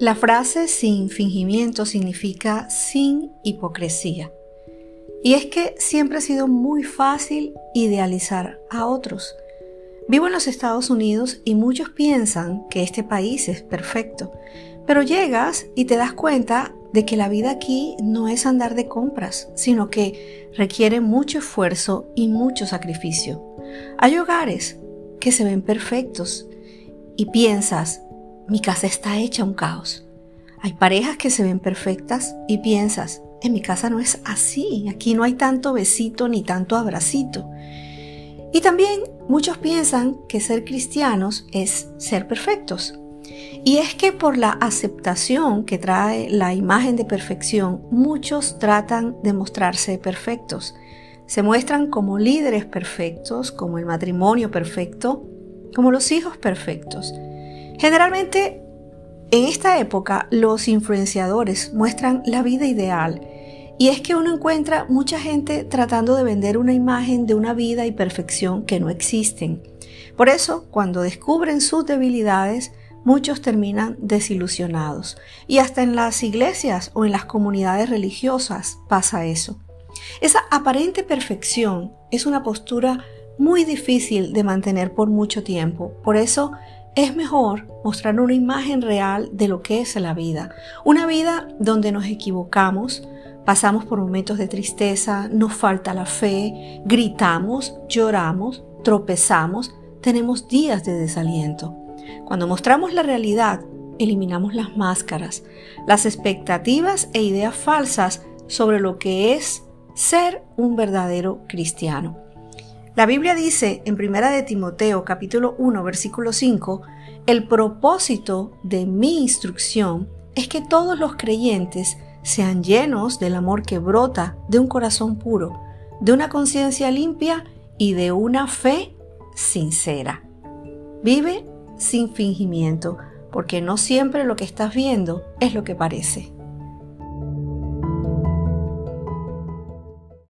La frase sin fingimiento significa sin hipocresía. Y es que siempre ha sido muy fácil idealizar a otros. Vivo en los Estados Unidos y muchos piensan que este país es perfecto, pero llegas y te das cuenta de que la vida aquí no es andar de compras, sino que requiere mucho esfuerzo y mucho sacrificio. Hay hogares que se ven perfectos y piensas, mi casa está hecha un caos. Hay parejas que se ven perfectas y piensas, en mi casa no es así, aquí no hay tanto besito ni tanto abracito. Y también muchos piensan que ser cristianos es ser perfectos. Y es que por la aceptación que trae la imagen de perfección, muchos tratan de mostrarse perfectos. Se muestran como líderes perfectos, como el matrimonio perfecto, como los hijos perfectos. Generalmente, en esta época, los influenciadores muestran la vida ideal. Y es que uno encuentra mucha gente tratando de vender una imagen de una vida y perfección que no existen. Por eso, cuando descubren sus debilidades, muchos terminan desilusionados. Y hasta en las iglesias o en las comunidades religiosas pasa eso. Esa aparente perfección es una postura muy difícil de mantener por mucho tiempo. Por eso es mejor mostrar una imagen real de lo que es la vida. Una vida donde nos equivocamos, pasamos por momentos de tristeza, nos falta la fe, gritamos, lloramos, tropezamos, tenemos días de desaliento. Cuando mostramos la realidad, eliminamos las máscaras, las expectativas e ideas falsas sobre lo que es ser un verdadero cristiano. La Biblia dice en 1 de Timoteo capítulo 1 versículo 5, el propósito de mi instrucción es que todos los creyentes sean llenos del amor que brota de un corazón puro, de una conciencia limpia y de una fe sincera. Vive sin fingimiento, porque no siempre lo que estás viendo es lo que parece.